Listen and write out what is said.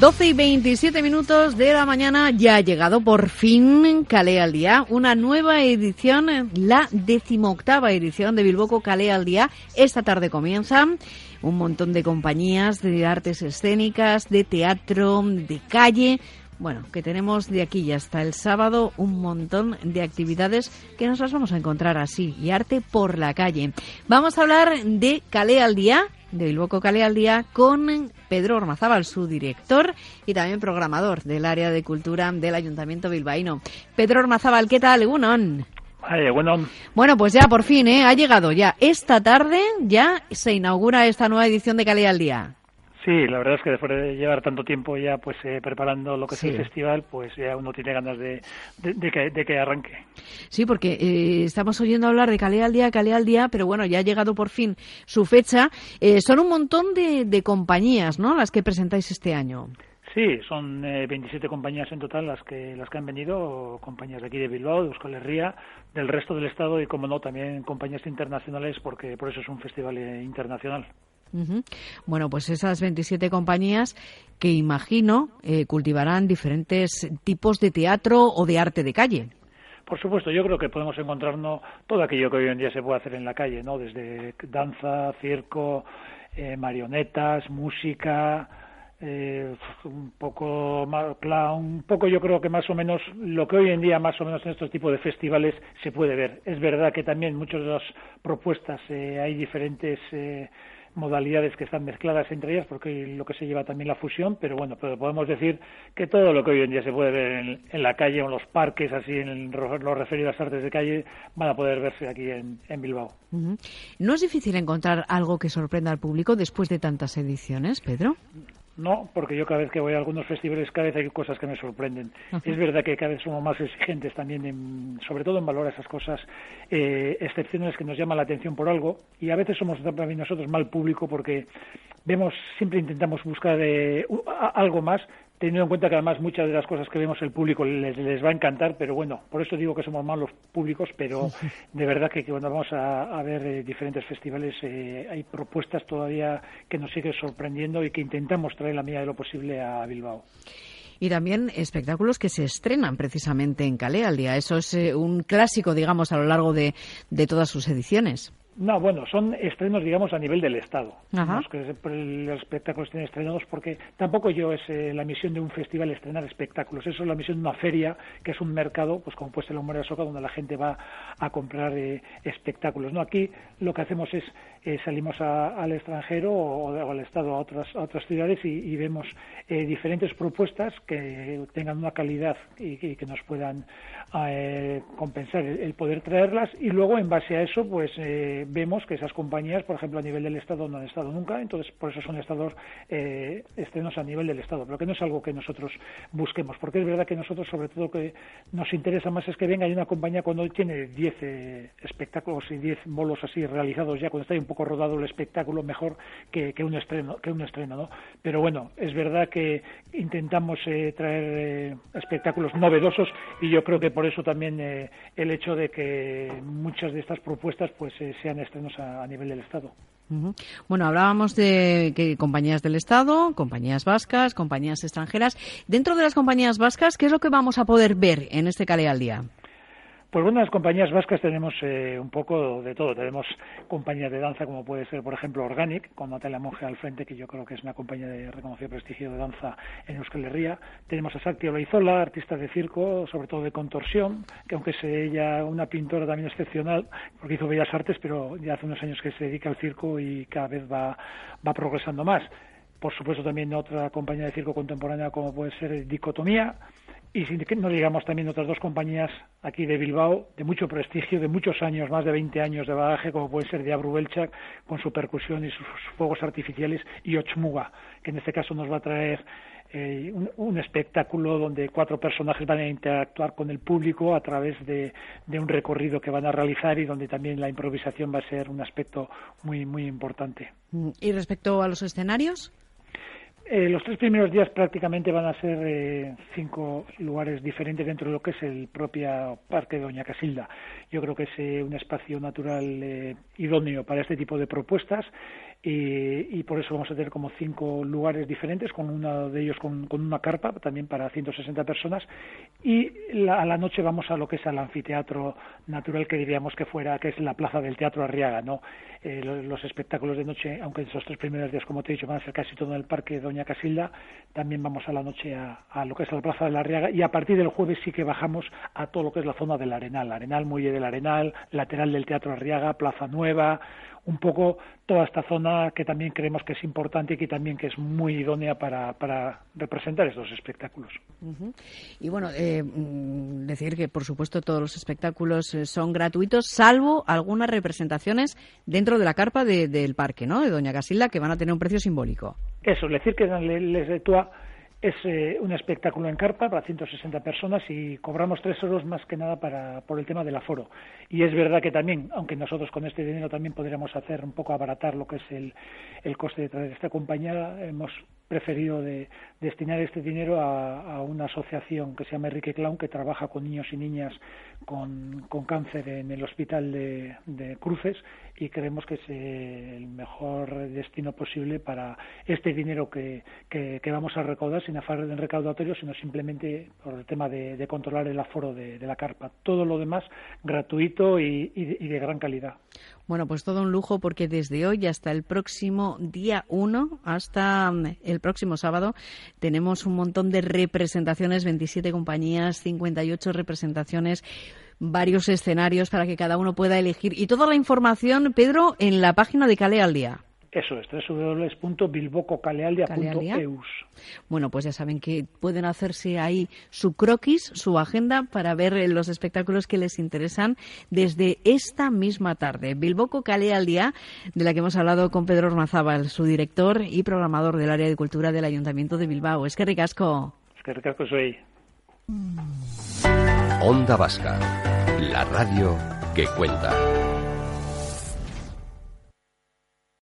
12 y 27 minutos de la mañana ya ha llegado por fin Calé al Día, una nueva edición, la decimoctava edición de Bilboco Calé al Día. Esta tarde comienza un montón de compañías de artes escénicas, de teatro, de calle. Bueno, que tenemos de aquí y hasta el sábado un montón de actividades que nos las vamos a encontrar así, y arte por la calle. Vamos a hablar de Calé al Día, de Bilboco Calé al Día, con Pedro Ormazábal, su director y también programador del área de cultura del Ayuntamiento bilbaíno. Pedro Ormazábal, ¿qué tal? Egunon. bueno. bueno, pues ya por fin, ¿eh? ha llegado ya. Esta tarde ya se inaugura esta nueva edición de Calé al Día. Sí, la verdad es que después de llevar tanto tiempo ya pues eh, preparando lo que es el festival, pues ya uno tiene ganas de, de, que, arranque. Sí, porque eh, estamos oyendo hablar de Calé al Día, Calé al Día, pero bueno, ya ha llegado por fin su fecha. Eh, son un montón de, compañías, ¿no?, las que presentáis este año. Sí, son 27 compañías en total las que las que han venido, compañías de aquí de Bilbao, de Euskal Herria, del resto del estado y, como no, también compañías internacionales, porque por eso es un festival internacional. Bueno, pues esas 27 compañías que imagino eh, cultivarán diferentes tipos de teatro o de arte de calle. Por supuesto, yo creo que podemos encontrarnos todo aquello que hoy en día se puede hacer en la calle, ¿no? Desde danza, circo, eh, marionetas, música, eh, un poco un poco yo creo que más o menos lo que hoy en día más o menos en estos tipos de festivales se puede ver. Es verdad que también muchas de las propuestas hay diferentes modalidades que están mezcladas entre ellas, porque lo que se lleva también la fusión, pero bueno, pero podemos decir que todo lo que hoy en día se puede ver en, la calle o en los parques, así en lo referido a las artes de calle, van a poder verse aquí en, Bilbao. ¿No es difícil encontrar algo que sorprenda al público después de tantas ediciones, Pedro? No, porque yo cada vez que voy a algunos festivales cada vez hay cosas que me sorprenden. Es verdad que cada vez somos más exigentes también, sobre todo en valorar esas cosas, eh, excepciones que nos llaman la atención por algo y a veces somos también nosotros mal público porque vemos, siempre intentamos buscar eh, algo más teniendo en cuenta que además muchas de las cosas que vemos el público les, les va a encantar, pero bueno, por eso digo que somos malos públicos, pero de verdad que, cuando vamos a, ver eh, diferentes festivales eh, hay propuestas todavía que nos siguen sorprendiendo y que intentamos traer la medida de lo posible a Bilbao y también espectáculos que se estrenan precisamente en Calais al día. Eso es eh, un clásico, digamos, a lo largo de todas sus ediciones. No, bueno, son estrenos, digamos, a nivel del Estado. Los espectáculos estén estrenados porque tampoco yo es eh, la misión de un festival estrenar espectáculos. Eso es la misión de una feria, que es un mercado, pues como puede ser la Humor de Soca, donde la gente va a comprar eh, espectáculos. No, aquí lo que hacemos es eh, salimos al extranjero o, al Estado a otras, a otras ciudades y, vemos diferentes propuestas que tengan una calidad y, que nos puedan compensar el, poder traerlas y luego en base a eso pues vemos que esas compañías, por ejemplo, a nivel del Estado no han estado nunca, entonces por eso son estados eh, estrenos a nivel del Estado, pero que no es algo que nosotros busquemos, porque es verdad que nosotros, sobre todo, que nos interesa más es que venga y una compañía cuando tiene 10 eh, espectáculos y 10 bolos así realizados ya, cuando está un poco rodado el espectáculo, mejor que, un estreno, que un estreno, ¿no? Pero bueno, es verdad que intentamos eh, traer eh, espectáculos novedosos y yo creo que por eso también el hecho de que muchas de estas propuestas pues a, nivel del Estado. Bueno, hablábamos de que compañías del Estado, compañías vascas, compañías extranjeras. Dentro de las compañías vascas, ¿qué es lo que vamos a poder ver en este Cale al Día? Pues bueno, las compañías vascas tenemos eh, un poco de todo. Tenemos compañías de danza como puede ser, por ejemplo, Organic, con Natalia Monge al frente, que yo creo que es una compañía de reconocido prestigio de danza en Euskal Herria. Tenemos a Sakti Olaizola, artista de circo, sobre todo de contorsión, que aunque es ella una pintora también excepcional, porque hizo bellas artes, pero ya hace unos años que se dedica al circo y cada vez va progresando más. Por supuesto, también otra compañía de circo contemporánea como puede ser Dicotomía, y que no digamos también otras dos compañías aquí de Bilbao de mucho prestigio, de muchos años, más de 20 años de bagaje, como puede ser Diabru Belchak, con su percusión y sus fuegos artificiales, y Ochmuga, que en este caso nos va a traer eh, un, espectáculo donde cuatro personajes van a interactuar con el público a través de, de, un recorrido que van a realizar y donde también la improvisación va a ser un aspecto muy, muy importante. ¿Y respecto a los escenarios? Eh, los tres primeros días prácticamente van a ser eh, cinco lugares diferentes dentro de lo que es el propio Parque de Doña Casilda. Yo creo que es eh, un espacio natural idóneo para este tipo de propuestas. y, por eso vamos a tener como cinco lugares diferentes, con uno de ellos con, una carpa también para 160 personas y a la noche vamos a lo que es el anfiteatro natural que diríamos que fuera, que es la plaza del Teatro Arriaga, ¿no? Eh, los, espectáculos de noche, aunque esos tres primeros días, como te he dicho, van a ser casi todo en el Parque Doña Casilda, también vamos a la noche a, lo que es la plaza del Arriaga y a partir del jueves sí que bajamos a todo lo que es la zona del Arenal, Arenal, Muelle del Arenal, lateral del Teatro Arriaga, Plaza Nueva, un poco toda esta zona que también creemos que es importante y que también que es muy idónea para, para representar estos espectáculos. Y bueno, eh, mm, decir que por supuesto todos los espectáculos eh, son gratuitos, salvo algunas representaciones dentro de la carpa del parque, ¿no? De Doña Casilda, que van a tener un precio simbólico. Eso, es decir que les retúa es eh, un espectáculo en carpa para 160 personas y cobramos 3 euros más que nada para, por el tema del aforo. Y es verdad que también, aunque nosotros con este dinero también podríamos hacer un poco abaratar lo que es el, el coste de traer esta compañía, hemos preferido de destinar este dinero a, una asociación que se llama Enrique Clown que trabaja con niños y niñas con, cáncer en el hospital de, Cruces y creemos que es el mejor destino posible para este dinero que, que, vamos a recaudar sin afán de recaudatorio sino simplemente por el tema de, controlar el aforo de, la carpa. Todo lo demás gratuito y, y de gran calidad bueno, pues todo un lujo porque desde hoy hasta el próximo día 1, hasta mm, el próximo sábado, tenemos un montón de representaciones, 27 compañías, 58 representaciones varios escenarios para que cada uno pueda elegir. Y toda la información, Pedro, en la página de Cale al Día. Eso es, www.bilbococalealdia.eus. Bueno, pues ya saben que pueden hacerse ahí su croquis, su agenda, para ver los espectáculos que les interesan desde esta misma tarde. Bilboco Calealdia, de la que hemos hablado con Pedro Ormazábal, su director y programador del área de cultura del Ayuntamiento de Bilbao. Es que ricasco. Es que ricasco soy. Onda Vasca, la radio que cuenta.